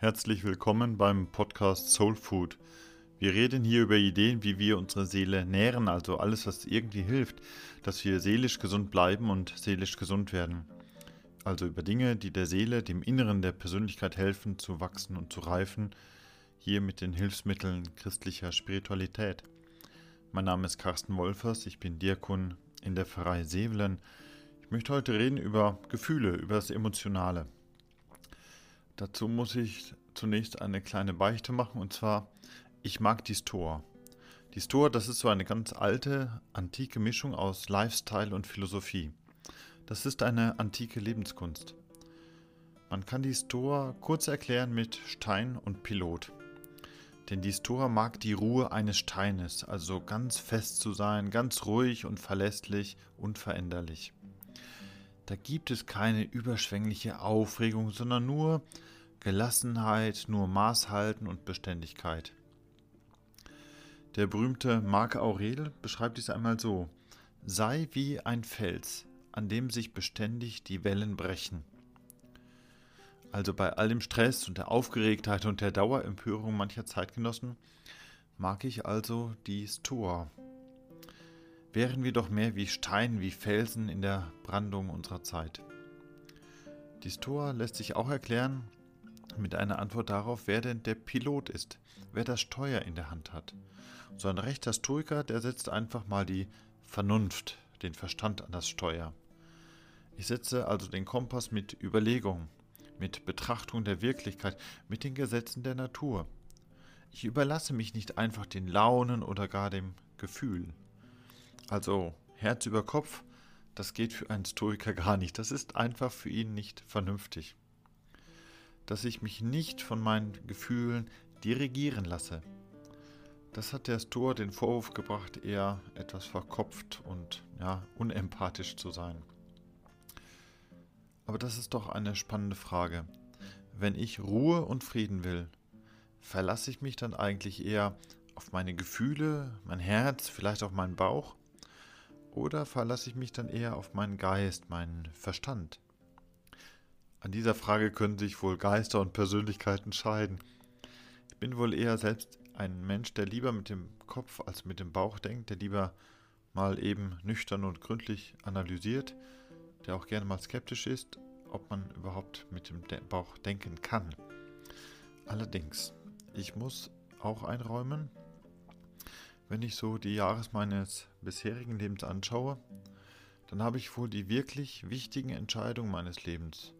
Herzlich willkommen beim Podcast Soul Food. Wir reden hier über Ideen, wie wir unsere Seele nähren, also alles, was irgendwie hilft, dass wir seelisch gesund bleiben und seelisch gesund werden. Also über Dinge, die der Seele, dem Inneren der Persönlichkeit helfen, zu wachsen und zu reifen, hier mit den Hilfsmitteln christlicher Spiritualität. Mein Name ist Carsten Wolfers, ich bin Diakon in der Pfarrei Sevelen. Ich möchte heute reden über Gefühle, über das Emotionale. Dazu muss ich zunächst eine kleine Beichte machen und zwar, ich mag die Store. Die Store, das ist so eine ganz alte, antike Mischung aus Lifestyle und Philosophie. Das ist eine antike Lebenskunst. Man kann die Store kurz erklären mit Stein und Pilot. Denn die Store mag die Ruhe eines Steines, also ganz fest zu sein, ganz ruhig und verlässlich, unveränderlich. Da gibt es keine überschwängliche Aufregung, sondern nur Gelassenheit, nur Maßhalten und Beständigkeit. Der berühmte Marc Aurel beschreibt dies einmal so: Sei wie ein Fels, an dem sich beständig die Wellen brechen. Also bei all dem Stress und der Aufgeregtheit und der Dauerempörung mancher Zeitgenossen mag ich also die Stoa, wären wir doch mehr wie Stein, wie Felsen in der Brandung unserer Zeit. Die Stoa lässt sich auch erklären mit einer Antwort darauf, wer denn der Pilot ist, wer das Steuer in der Hand hat. So ein rechter Stoiker, der setzt einfach mal die Vernunft, den Verstand an das Steuer. Ich setze also den Kompass mit Überlegung, mit Betrachtung der Wirklichkeit, mit den Gesetzen der Natur. Ich überlasse mich nicht einfach den Launen oder gar dem Gefühl. Also Herz über Kopf, das geht für einen Stoiker gar nicht. Das ist einfach für ihn nicht vernünftig. Dass ich mich nicht von meinen Gefühlen dirigieren lasse. Das hat der Stoa den Vorwurf gebracht, eher etwas verkopft und ja, unempathisch zu sein. Aber das ist doch eine spannende Frage. Wenn ich Ruhe und Frieden will, verlasse ich mich dann eigentlich eher auf meine Gefühle, mein Herz, vielleicht auch meinen Bauch? Oder verlasse ich mich dann eher auf meinen Geist, meinen Verstand? An dieser Frage können sich wohl Geister und Persönlichkeiten scheiden. Ich bin wohl eher selbst ein Mensch, der lieber mit dem Kopf als mit dem Bauch denkt, der lieber mal eben nüchtern und gründlich analysiert, der auch gerne mal skeptisch ist, ob man überhaupt mit dem Bauch denken kann. Allerdings, ich muss auch einräumen, wenn ich so die Jahre meines bisherigen Lebens anschaue, dann habe ich wohl die wirklich wichtigen Entscheidungen meines Lebens,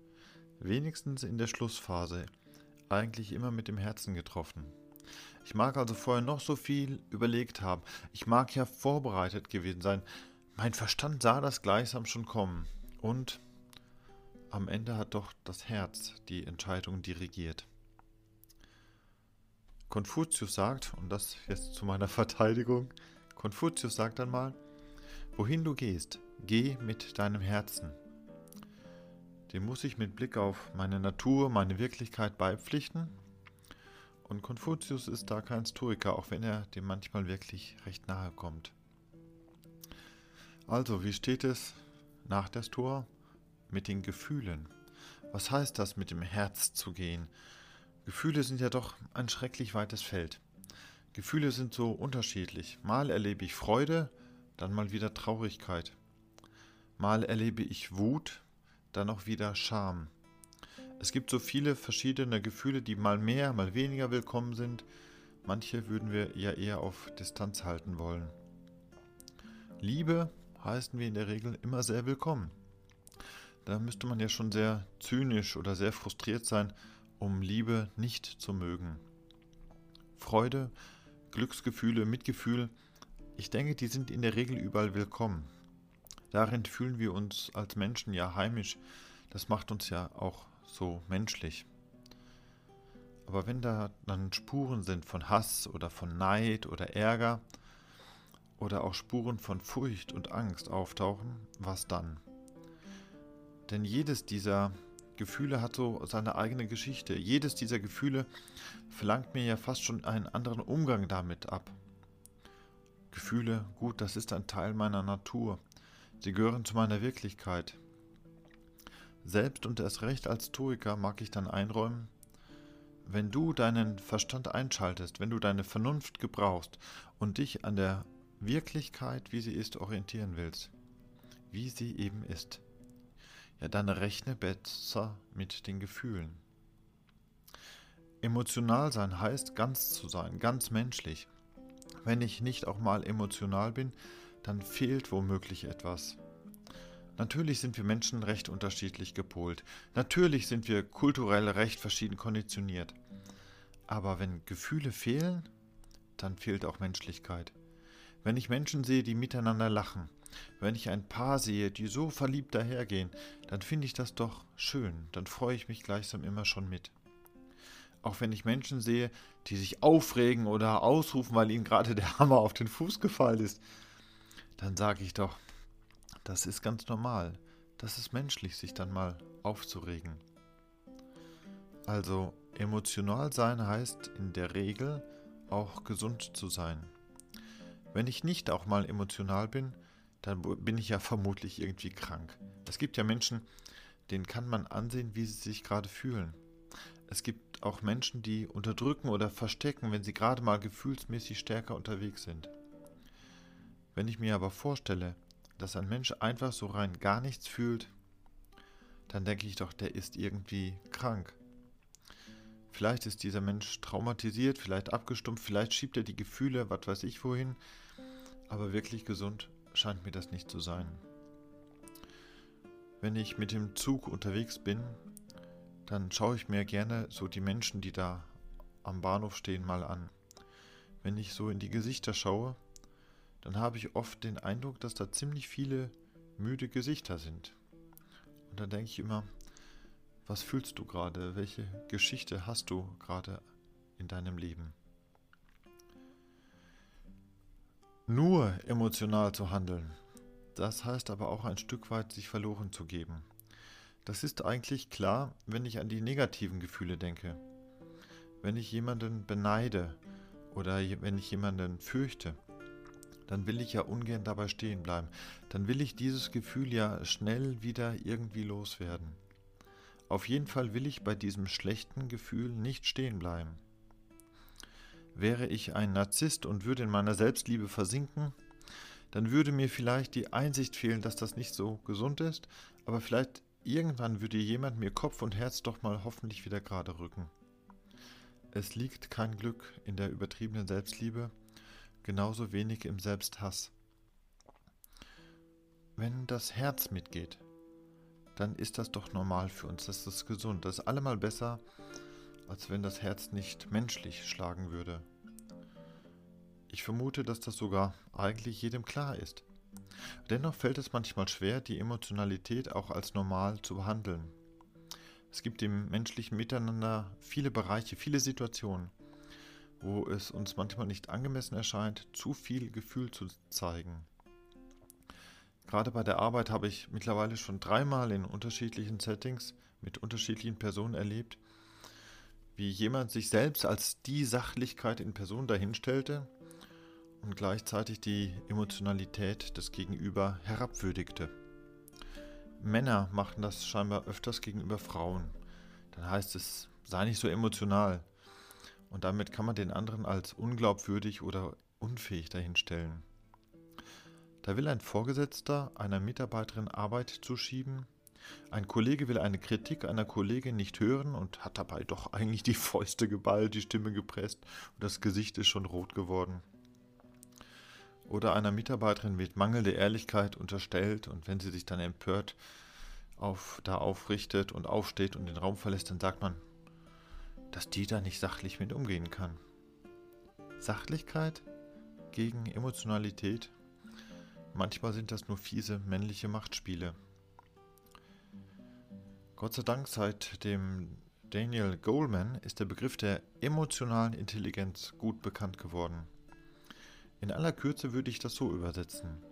wenigstens in der Schlussphase, eigentlich immer mit dem Herzen getroffen. Ich mag also vorher noch so viel überlegt haben. Ich mag ja vorbereitet gewesen sein. Mein Verstand sah das gleichsam schon kommen. Und am Ende hat doch das Herz die Entscheidung dirigiert. Konfuzius sagt, und das jetzt zu meiner Verteidigung, Konfuzius sagt einmal, wohin du gehst, geh mit deinem Herzen. Dem muss ich mit Blick auf meine Natur, meine Wirklichkeit beipflichten. Und Konfuzius ist da kein Stoiker, auch wenn er dem manchmal wirklich recht nahe kommt. Also, wie steht es nach der Stoa mit den Gefühlen? Was heißt das, mit dem Herz zu gehen? Gefühle sind ja doch ein schrecklich weites Feld. Gefühle sind so unterschiedlich. Mal erlebe ich Freude, dann mal wieder Traurigkeit. Mal erlebe ich Wut, dann auch wieder Scham. Es gibt so viele verschiedene Gefühle, die mal mehr, mal weniger willkommen sind. Manche würden wir ja eher auf Distanz halten wollen. Liebe heißen wir in der Regel immer sehr willkommen. Da müsste man ja schon sehr zynisch oder sehr frustriert sein, um Liebe nicht zu mögen. Freude, Glücksgefühle, Mitgefühl, ich denke, die sind in der Regel überall willkommen. Darin fühlen wir uns als Menschen ja heimisch. Das macht uns ja auch so menschlich. Aber wenn da dann Spuren sind von Hass oder von Neid oder Ärger oder auch Spuren von Furcht und Angst auftauchen, was dann? Denn jedes dieser Gefühle hat so seine eigene Geschichte. Jedes dieser Gefühle verlangt mir ja fast schon einen anderen Umgang damit ab. Gefühle, gut, das ist ein Teil meiner Natur. Sie gehören zu meiner Wirklichkeit. Selbst und erst recht als Stoiker mag ich dann einräumen, wenn du deinen Verstand einschaltest, wenn du deine Vernunft gebrauchst und dich an der Wirklichkeit, wie sie ist, orientieren willst, wie sie eben ist, ja, dann rechne besser mit den Gefühlen. Emotional sein heißt ganz zu sein, ganz menschlich. Wenn ich nicht auch mal emotional bin, dann fehlt womöglich etwas. Natürlich sind wir Menschen recht unterschiedlich gepolt. Natürlich sind wir kulturell recht verschieden konditioniert. Aber wenn Gefühle fehlen, dann fehlt auch Menschlichkeit. Wenn ich Menschen sehe, die miteinander lachen, wenn ich ein Paar sehe, die so verliebt dahergehen, dann finde ich das doch schön, dann freue ich mich gleichsam immer schon mit. Auch wenn ich Menschen sehe, die sich aufregen oder ausrufen, weil ihnen gerade der Hammer auf den Fuß gefallen ist, dann sage ich doch, das ist ganz normal. Das ist menschlich, sich dann mal aufzuregen. Also emotional sein heißt in der Regel auch gesund zu sein. Wenn ich nicht auch mal emotional bin, dann bin ich ja vermutlich irgendwie krank. Es gibt ja Menschen, denen kann man ansehen, wie sie sich gerade fühlen. Es gibt auch Menschen, die unterdrücken oder verstecken, wenn sie gerade mal gefühlsmäßig stärker unterwegs sind. Wenn ich mir aber vorstelle, dass ein Mensch einfach so rein gar nichts fühlt, dann denke ich doch, der ist irgendwie krank. Vielleicht ist dieser Mensch traumatisiert, vielleicht abgestumpft, vielleicht schiebt er die Gefühle, was weiß ich wohin, aber wirklich gesund scheint mir das nicht zu sein. Wenn ich mit dem Zug unterwegs bin, dann schaue ich mir gerne so die Menschen, die da am Bahnhof stehen, mal an. Wenn ich so in die Gesichter schaue, dann habe ich oft den Eindruck, dass da ziemlich viele müde Gesichter sind. Und dann denke ich immer, was fühlst du gerade? Welche Geschichte hast du gerade in deinem Leben? Nur emotional zu handeln, das heißt aber auch ein Stück weit sich verloren zu geben. Das ist eigentlich klar, wenn ich an die negativen Gefühle denke. Wenn ich jemanden beneide oder wenn ich jemanden fürchte, dann will ich ja ungern dabei stehen bleiben. Dann will ich dieses Gefühl ja schnell wieder irgendwie loswerden. Auf jeden Fall will ich bei diesem schlechten Gefühl nicht stehen bleiben. Wäre ich ein Narzisst und würde in meiner Selbstliebe versinken, dann würde mir vielleicht die Einsicht fehlen, dass das nicht so gesund ist, aber vielleicht irgendwann würde jemand mir Kopf und Herz doch mal hoffentlich wieder gerade rücken. Es liegt kein Glück in der übertriebenen Selbstliebe, genauso wenig im Selbsthass. Wenn das Herz mitgeht, dann ist das doch normal für uns, das ist gesund, das ist allemal besser, als wenn das Herz nicht menschlich schlagen würde. Ich vermute, dass das sogar eigentlich jedem klar ist. Dennoch fällt es manchmal schwer, die Emotionalität auch als normal zu behandeln. Es gibt im menschlichen Miteinander viele Bereiche, viele Situationen, wo es uns manchmal nicht angemessen erscheint, zu viel Gefühl zu zeigen. Gerade bei der Arbeit habe ich mittlerweile schon dreimal in unterschiedlichen Settings mit unterschiedlichen Personen erlebt, wie jemand sich selbst als die Sachlichkeit in Person dahinstellte und gleichzeitig die Emotionalität des Gegenüber herabwürdigte. Männer machen das scheinbar öfters gegenüber Frauen. Dann heißt es, sei nicht so emotional, und damit kann man den anderen als unglaubwürdig oder unfähig dahinstellen. Da will ein Vorgesetzter einer Mitarbeiterin Arbeit zuschieben, ein Kollege will eine Kritik einer Kollegin nicht hören und hat dabei doch eigentlich die Fäuste geballt, die Stimme gepresst und das Gesicht ist schon rot geworden. Oder einer Mitarbeiterin wird mangelnde Ehrlichkeit unterstellt und wenn sie sich dann empört auf, da aufrichtet und aufsteht und den Raum verlässt, dann sagt man, dass die da nicht sachlich mit umgehen kann. Sachlichkeit gegen Emotionalität. Manchmal sind das nur fiese männliche Machtspiele. Gott sei Dank seit dem Daniel Goleman ist der Begriff der emotionalen Intelligenz gut bekannt geworden. In aller Kürze würde ich das so übersetzen.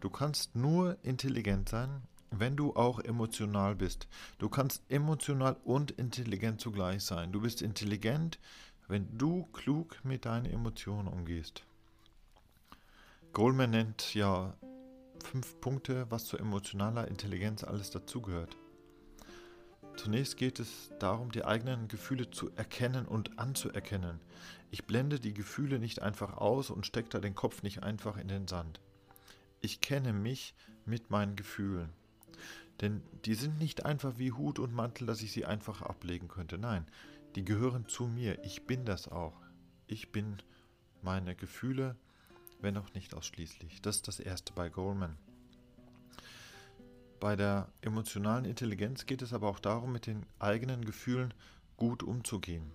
Du kannst nur intelligent sein, wenn du auch emotional bist. Du kannst emotional und intelligent zugleich sein. Du bist intelligent, wenn du klug mit deinen Emotionen umgehst. Goldman nennt ja fünf Punkte, was zu emotionaler Intelligenz alles dazugehört. Zunächst geht es darum, die eigenen Gefühle zu erkennen und anzuerkennen. Ich blende die Gefühle nicht einfach aus und stecke da den Kopf nicht einfach in den Sand. Ich kenne mich mit meinen Gefühlen. Denn die sind nicht einfach wie Hut und Mantel, dass ich sie einfach ablegen könnte. Nein, die gehören zu mir. Ich bin das auch. Ich bin meine Gefühle, wenn auch nicht ausschließlich. Das ist das Erste bei Goldman. Bei der emotionalen Intelligenz geht es aber auch darum, mit den eigenen Gefühlen gut umzugehen.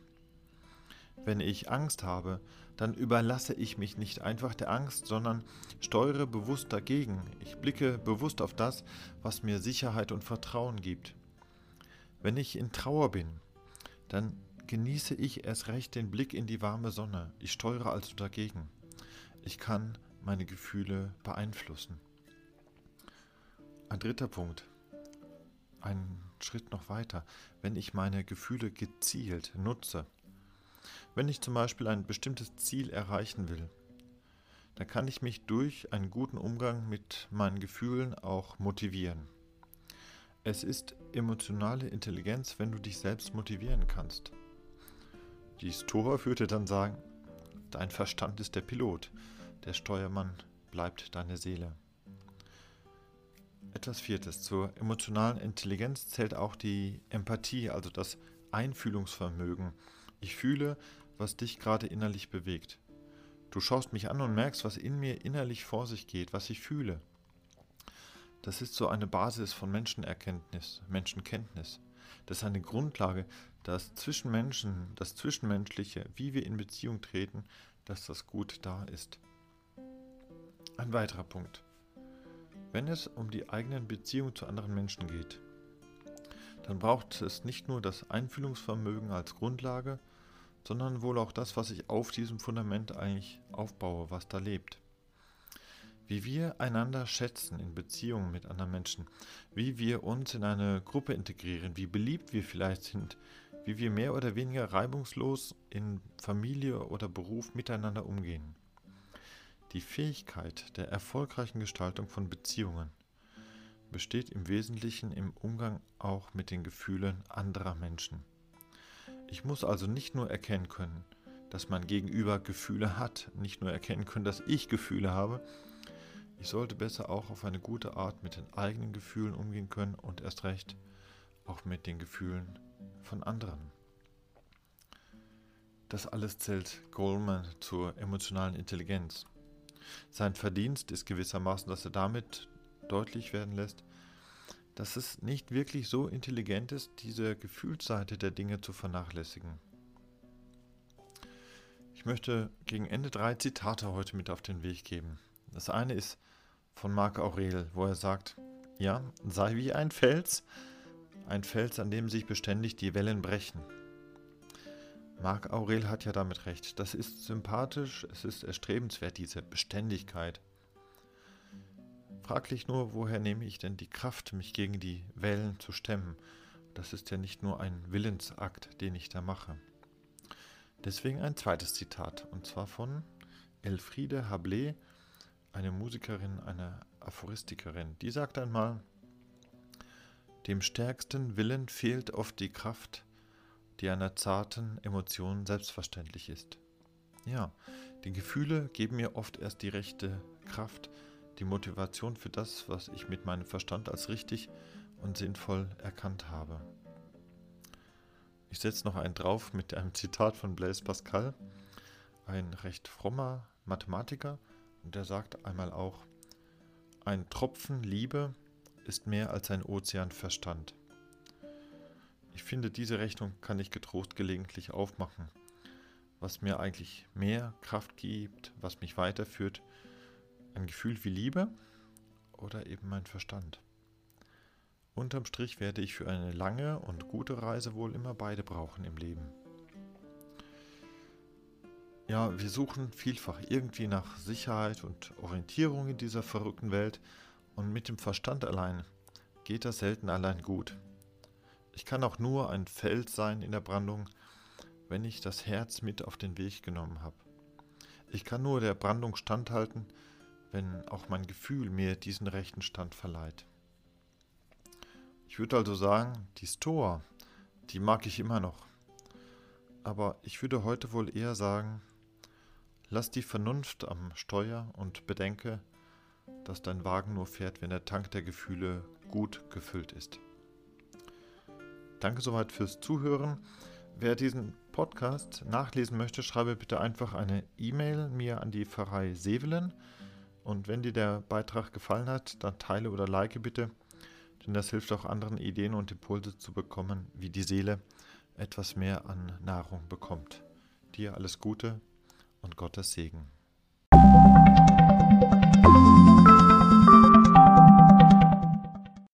Wenn ich Angst habe, dann überlasse ich mich nicht einfach der Angst, sondern steuere bewusst dagegen. Ich blicke bewusst auf das, was mir Sicherheit und Vertrauen gibt. Wenn ich in Trauer bin, dann genieße ich erst recht den Blick in die warme Sonne. Ich steuere also dagegen. Ich kann meine Gefühle beeinflussen. Ein dritter Punkt. Ein Schritt noch weiter. Wenn ich meine Gefühle gezielt nutze, wenn ich zum Beispiel ein bestimmtes Ziel erreichen will, dann kann ich mich durch einen guten Umgang mit meinen Gefühlen auch motivieren. Es ist emotionale Intelligenz, wenn du dich selbst motivieren kannst. Die Stoa würde dann sagen, dein Verstand ist der Pilot, der Steuermann bleibt deine Seele. Etwas Viertes. Zur emotionalen Intelligenz zählt auch die Empathie, also das Einfühlungsvermögen. Ich fühle, was dich gerade innerlich bewegt. Du schaust mich an und merkst, was in mir innerlich vor sich geht, was ich fühle. Das ist so eine Basis von Menschenerkenntnis, Menschenkenntnis. Das ist eine Grundlage, dass zwischen Menschen, das Zwischenmenschliche, wie wir in Beziehung treten, dass das gut da ist. Ein weiterer Punkt. Wenn es um die eigenen Beziehungen zu anderen Menschen geht, dann braucht es nicht nur das Einfühlungsvermögen als Grundlage, sondern wohl auch das, was ich auf diesem Fundament eigentlich aufbaue, was da lebt. Wie wir einander schätzen in Beziehungen mit anderen Menschen, wie wir uns in eine Gruppe integrieren, wie beliebt wir vielleicht sind, wie wir mehr oder weniger reibungslos in Familie oder Beruf miteinander umgehen. Die Fähigkeit der erfolgreichen Gestaltung von Beziehungen besteht im Wesentlichen im Umgang auch mit den Gefühlen anderer Menschen. Ich muss also nicht nur erkennen können, dass mein Gegenüber Gefühle hat, nicht nur erkennen können, dass ich Gefühle habe, ich sollte besser auch auf eine gute Art mit den eigenen Gefühlen umgehen können und erst recht auch mit den Gefühlen von anderen. Das alles zählt Goldman zur emotionalen Intelligenz. Sein Verdienst ist gewissermaßen, dass er damit deutlich werden lässt, dass es nicht wirklich so intelligent ist, diese Gefühlsseite der Dinge zu vernachlässigen. Ich möchte gegen Ende drei Zitate heute mit auf den Weg geben. Das eine ist von Marc Aurel, wo er sagt, ja, sei wie ein Fels, ein Fels, an dem sich beständig die Wellen brechen. Marc Aurel hat ja damit recht. Das ist sympathisch, es ist erstrebenswert, diese Beständigkeit. Fraglich nur, woher nehme ich denn die Kraft, mich gegen die Wellen zu stemmen? Das ist ja nicht nur ein Willensakt, den ich da mache. Deswegen ein zweites Zitat, und zwar von Elfriede Hablé, eine Musikerin, eine Aphoristikerin. Die sagt einmal, dem stärksten Willen fehlt oft die Kraft, die einer zarten Emotion selbstverständlich ist. Ja, die Gefühle geben mir oft erst die rechte Kraft, die Motivation für das, was ich mit meinem Verstand als richtig und sinnvoll erkannt habe. Ich setze noch einen drauf mit einem Zitat von Blaise Pascal, ein recht frommer Mathematiker, und der sagt einmal auch, ein Tropfen Liebe ist mehr als ein Ozean Verstand. Ich finde, diese Rechnung kann ich getrost gelegentlich aufmachen, was mir eigentlich mehr Kraft gibt, was mich weiterführt ein Gefühl wie Liebe oder eben mein Verstand. Unterm Strich werde ich für eine lange und gute Reise wohl immer beide brauchen im Leben. Ja, wir suchen vielfach irgendwie nach Sicherheit und Orientierung in dieser verrückten Welt und mit dem Verstand allein geht das selten allein gut. Ich kann auch nur ein Fels sein in der Brandung, wenn ich das Herz mit auf den Weg genommen habe. Ich kann nur der Brandung standhalten, wenn auch mein Gefühl mir diesen rechten Stand verleiht. Ich Ich würde also sagen, die Stoa, die mag ich immer noch. Aber ich würde heute wohl eher sagen, lass die Vernunft am Steuer und bedenke, dass dein Wagen nur fährt, wenn der Tank der Gefühle gut gefüllt ist. Danke soweit fürs Zuhören. Wer diesen Podcast nachlesen möchte, schreibe bitte einfach eine E-Mail mir an die Pfarrei Sevelen. Und wenn dir der Beitrag gefallen hat, dann teile oder like bitte, denn das hilft auch anderen Ideen und Impulse zu bekommen, wie die Seele etwas mehr an Nahrung bekommt. Dir alles Gute und Gottes Segen.